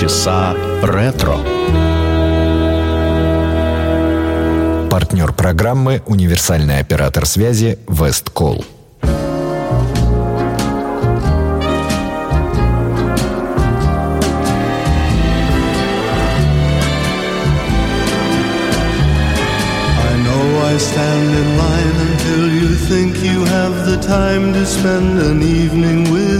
Полчаса ретро. Партнер программы «Универсальный оператор связи Весткол». stand in line until you think you have the time to spend an evening with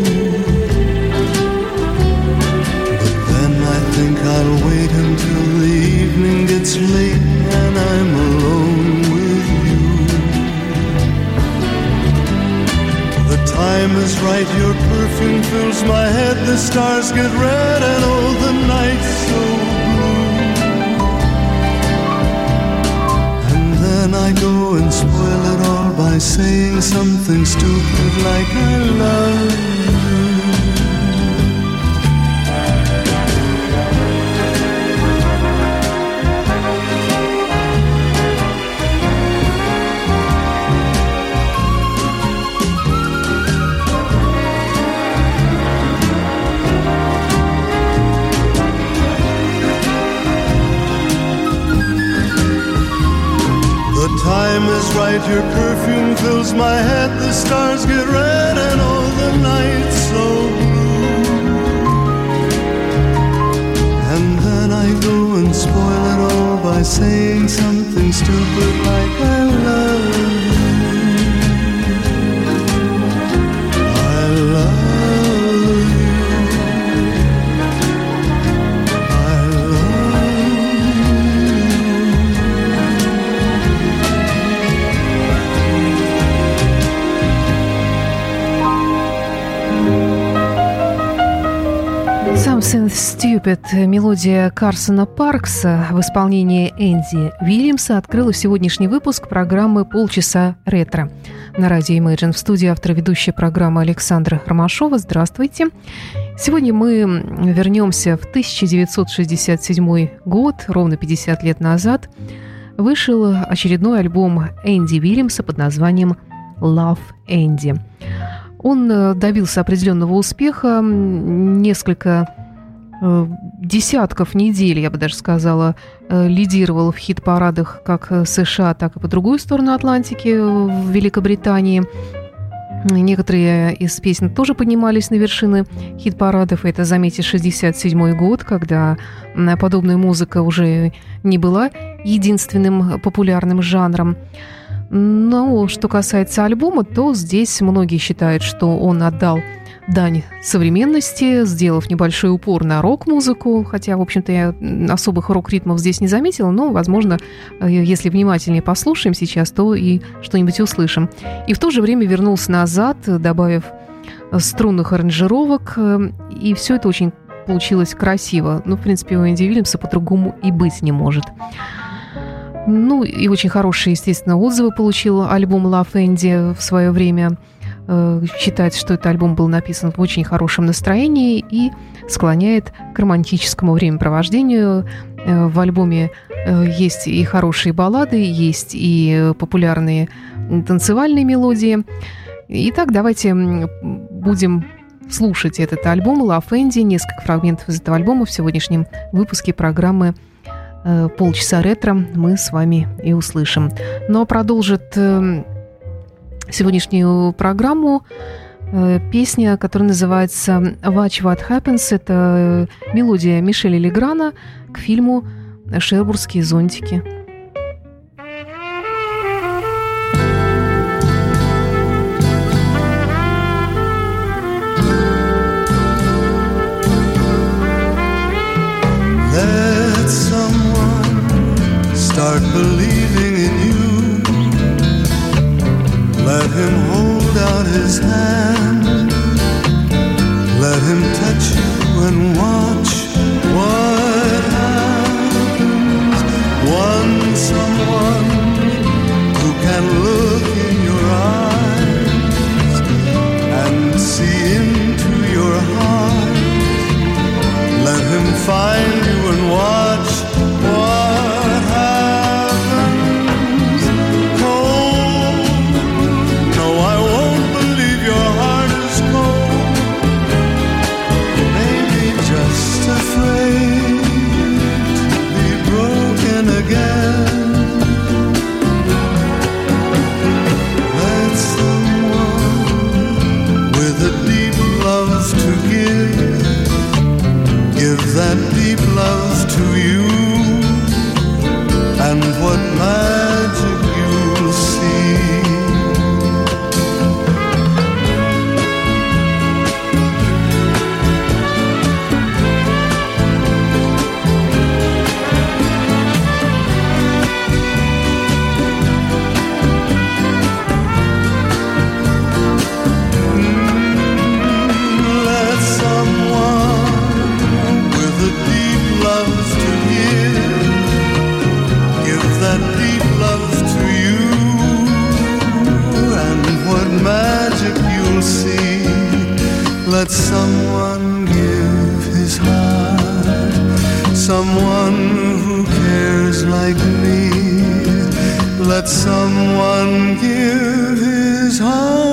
Until the evening gets late and I'm alone with you. The time is right, your perfume fills my head, the stars get red and the so blue. And then I go and spoil it all by saying something stupid like I love you. Time is right, your perfume fills my head, the stars get red, and all the night's so blue. And then I go and spoil it all by saying something stupid like Stupid, мелодия Карсона Паркса в исполнении Энди Вильямса открыла сегодняшний выпуск программы «Полчаса ретро». На радио Imagine в студии автор ведущей программы Александра Ромашова. Здравствуйте. Сегодня мы вернемся в 1967 год, ровно 50 лет назад. Вышел очередной альбом Энди Вильямса под названием «Love Энди». Он добился определенного успеха, несколько десятков недель, я бы даже сказала, э, лидировал в хит-парадах как США, так и по другую сторону Атлантики в Великобритании. Некоторые из песен тоже поднимались на вершины хит-парадов. Это, заметьте, 67 год, когда подобная музыка уже не была единственным популярным жанром. Но что касается альбома, то здесь многие считают, что он отдал дань современности, сделав небольшой упор на рок-музыку, хотя, в общем-то, я особых рок-ритмов здесь не заметила, но, возможно, э, если внимательнее послушаем сейчас, то и что-нибудь услышим. И в то же время вернулся назад, добавив струнных аранжировок, э, и все это очень получилось красиво. Ну, в принципе, у Энди Вильямса по-другому и быть не может. Ну, и очень хорошие, естественно, отзывы получил альбом Love Andy в свое время. Э, считает, что этот альбом был написан в очень хорошем настроении и склоняет к романтическому времяпровождению. Э, в альбоме э, есть и хорошие баллады, есть и популярные танцевальные мелодии. Итак, давайте будем слушать этот альбом Love Andy, несколько фрагментов из этого альбома в сегодняшнем выпуске программы полчаса ретро мы с вами и услышим. Но продолжит э, сегодняшнюю программу э, песня, которая называется «Watch What Happens». Это э, мелодия Мишеля Леграна к фильму «Шербургские зонтики». his hand. someone who cares like me. Let someone give his heart.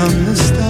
arkamızda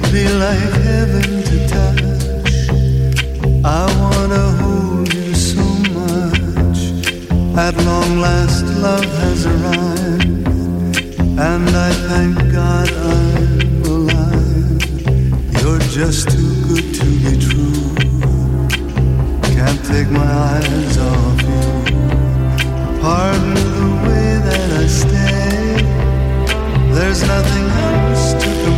could be like heaven to touch. I wanna hold you so much. At long last, love has arrived, and I thank God I'm alive. You're just too good to be true. Can't take my eyes off you. Pardon the way that I stay. There's nothing else to compare.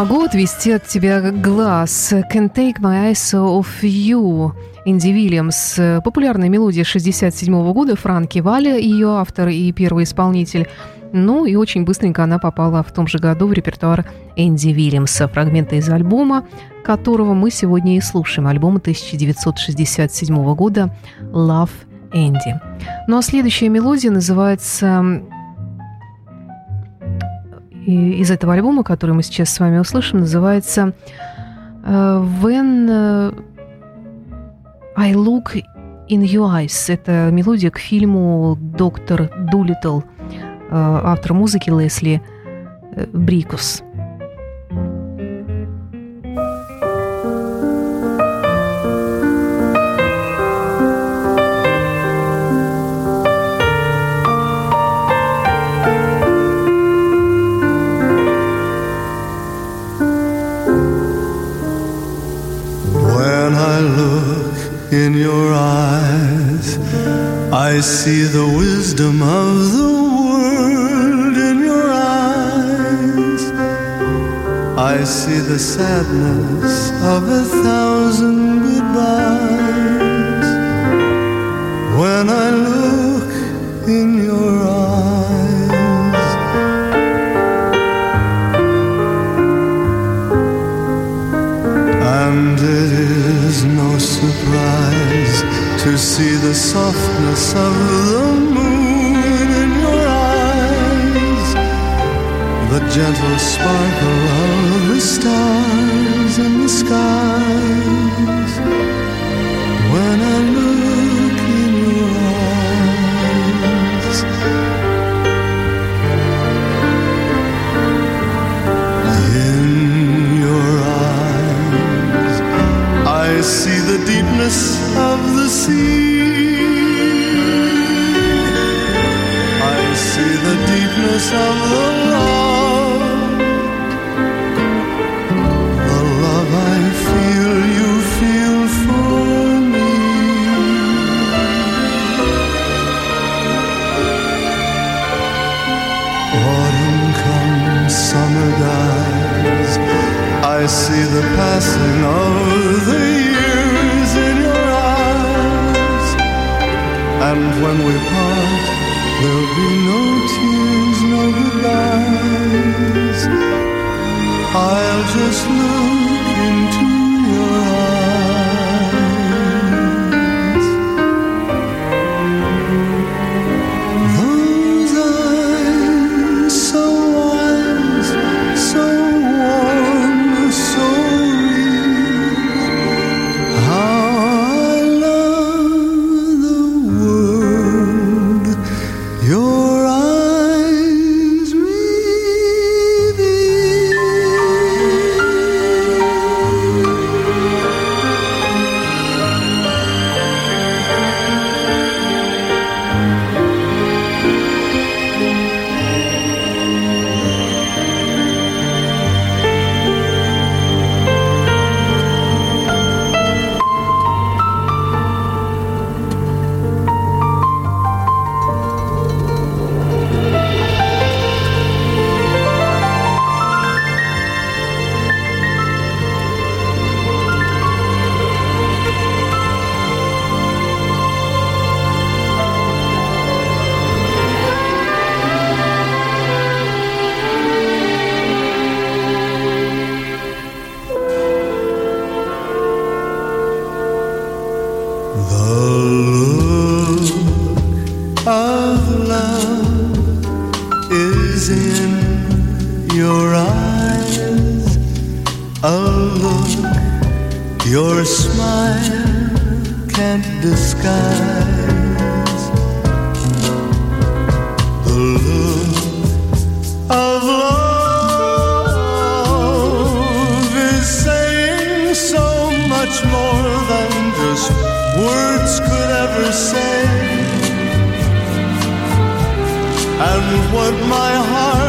могу отвести от тебя глаз. Can't take my eyes off you. Инди Вильямс. Популярная мелодия 67 года. Франки Валя, ее автор и первый исполнитель. Ну и очень быстренько она попала в том же году в репертуар Энди Вильямса. Фрагменты из альбома, которого мы сегодня и слушаем. Альбома 1967 года «Love Энди». Ну а следующая мелодия называется и- из этого альбома, который мы сейчас с вами услышим, называется э, «When э, I Look in Your Eyes». Это мелодия к фильму «Доктор Дулиттл», э, автор музыки Лесли э, Брикус. See the wisdom of the world in your eyes. I see the sadness of a thousand goodbyes. When I look in your eyes, And it is no surprise to see the softness of the moon in your eyes, the gentle sparkle of the stars in the skies. When I look in your eyes, in your eyes, I see the deepness of the sea. I see the deepness of the love, the love I feel you feel for me. Autumn comes, summer dies. I see the passing of the And when we part, there'll be no tears, no goodbyes. I'll just look look your smile can't disguise. The look of love is saying so much more than just words could ever say. And what my heart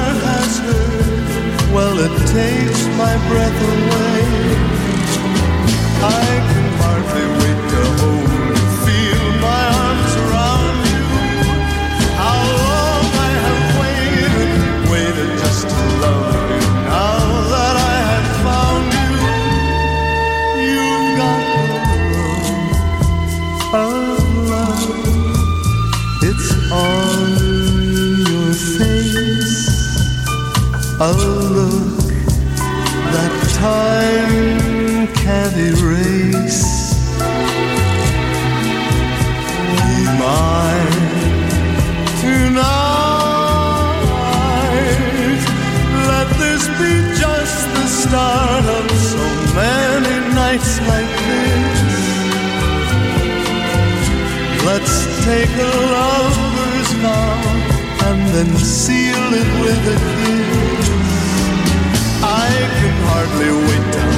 well, it takes my breath away. I can hardly wait to hold and feel my arms around you. How long I have waited, waited just to love you. Now that I have found you, you've got the look of love. It's on a look that time can't erase. Be mine tonight. Let this be just the start of so many nights like this. Let's take a lover's vow and then seal it with a kiss. Hardly wait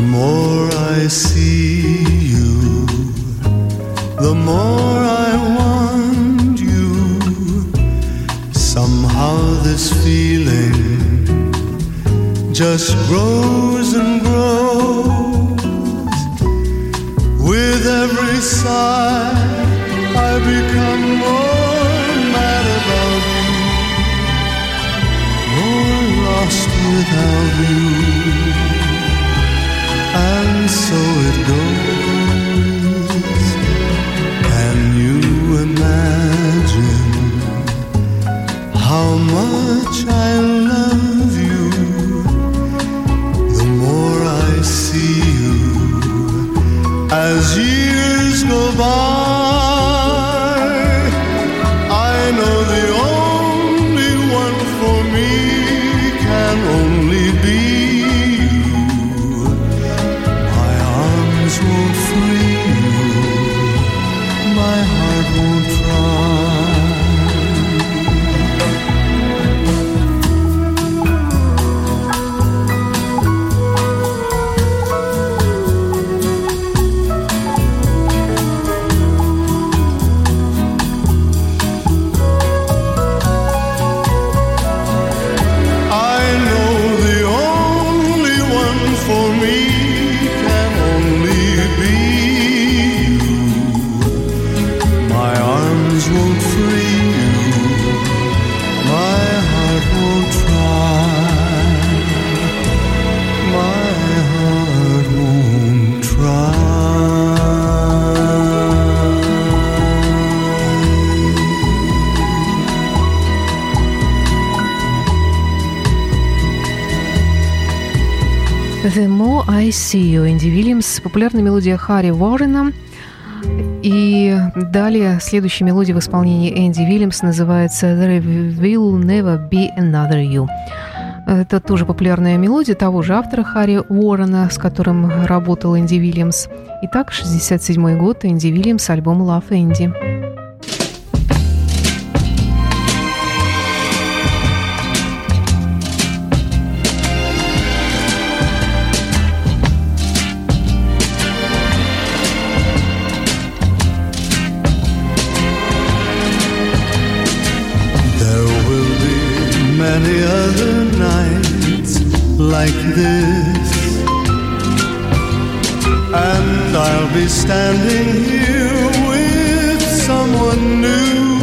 The more I see you, the more I want you. Somehow this feeling just grows and grows. With every sigh, I become more mad about you, more lost without you. And so it goes. Can you imagine how much I The More I See You, Энди Вильямс, популярная мелодия Харри Уоррена. И далее следующая мелодия в исполнении Энди Вильямс называется There Will Never Be Another You. Это тоже популярная мелодия того же автора Харри Уоррена, с которым работал Энди Вильямс. Итак, 67 год, Энди Вильямс, альбом Love Энди. Like this. And I'll be standing here with someone new.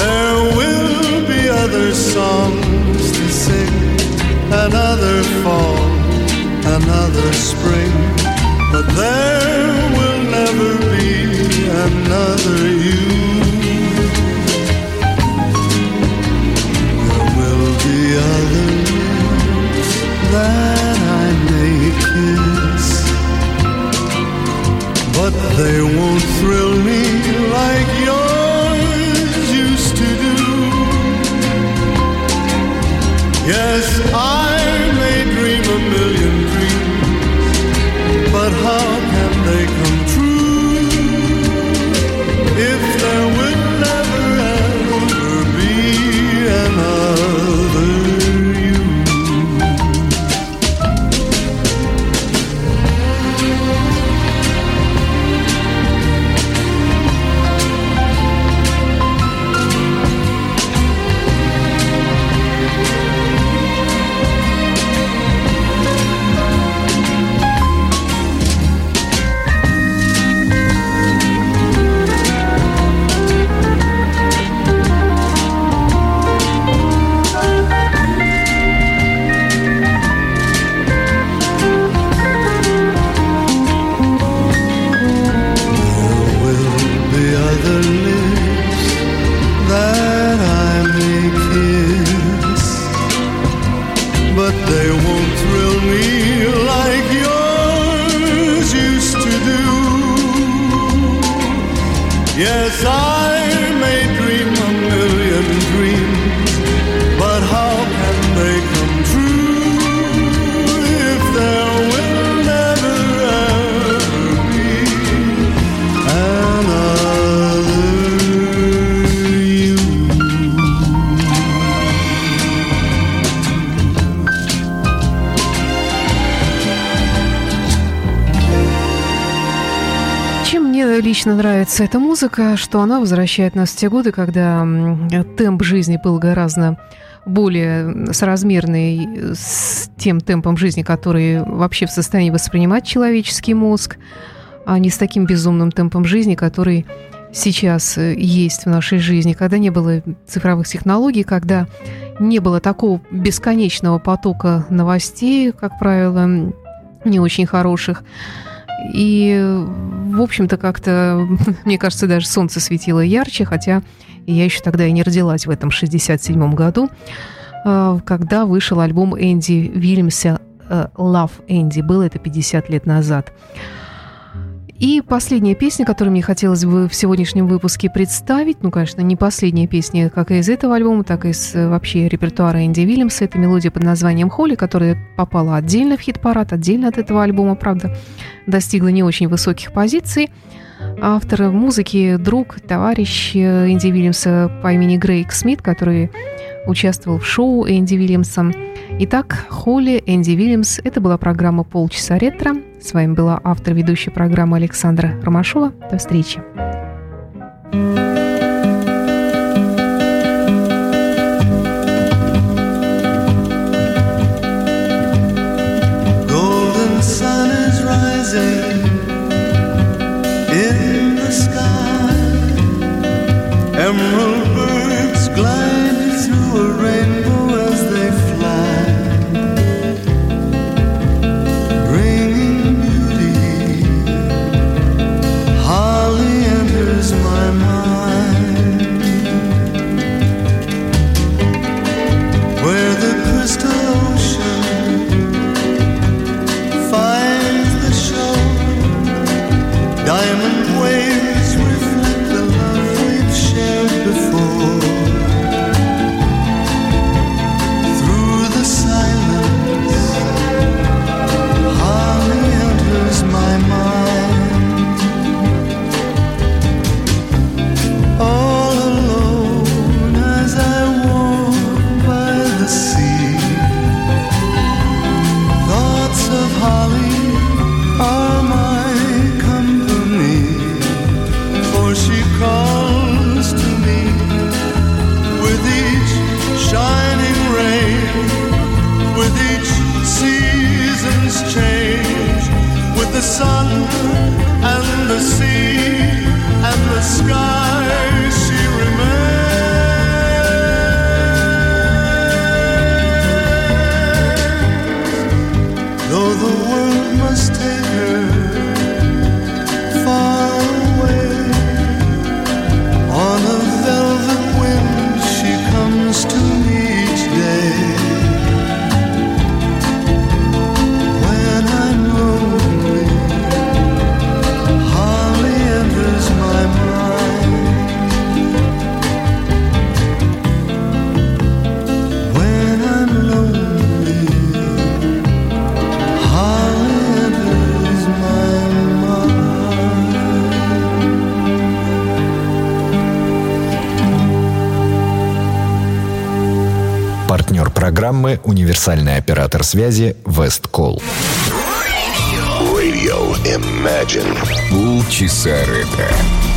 There will be other songs to sing, another fall, another spring. But there will never be another you. Kiss, but they won't thrill me like yours used to do. Yes, I may dream a million dreams, but how can they come лично нравится эта музыка, что она возвращает нас в те годы, когда темп жизни был гораздо более соразмерный с тем темпом жизни, который вообще в состоянии воспринимать человеческий мозг, а не с таким безумным темпом жизни, который сейчас э, есть в нашей жизни, когда не было цифровых технологий, когда не было такого бесконечного потока новостей, как правило, не очень хороших. И, в общем-то, как-то, мне кажется, даже солнце светило ярче, хотя я еще тогда и не родилась в этом 67-м году, э, когда вышел альбом Энди Вильямса э, «Love Энди». Было это 50 лет назад. И последняя песня, которую мне хотелось бы в сегодняшнем выпуске представить, ну, конечно, не последняя песня как и из этого альбома, так и из э, вообще репертуара Энди Вильямса. Это мелодия под названием «Холли», которая попала отдельно в хит-парад, отдельно от этого альбома, правда, достигла не очень высоких позиций. Автор музыки, друг, товарищ э, Энди Вильямса по имени Грейг Смит, который участвовал в шоу Энди Вильямса. Итак, Холли, Энди Вильямс. Это была программа «Полчаса ретро». С вами была автор ведущей программы Александра Ромашова. До встречи. «Универсальный оператор связи Весткол». Radio Imagine. Полчаса ретро.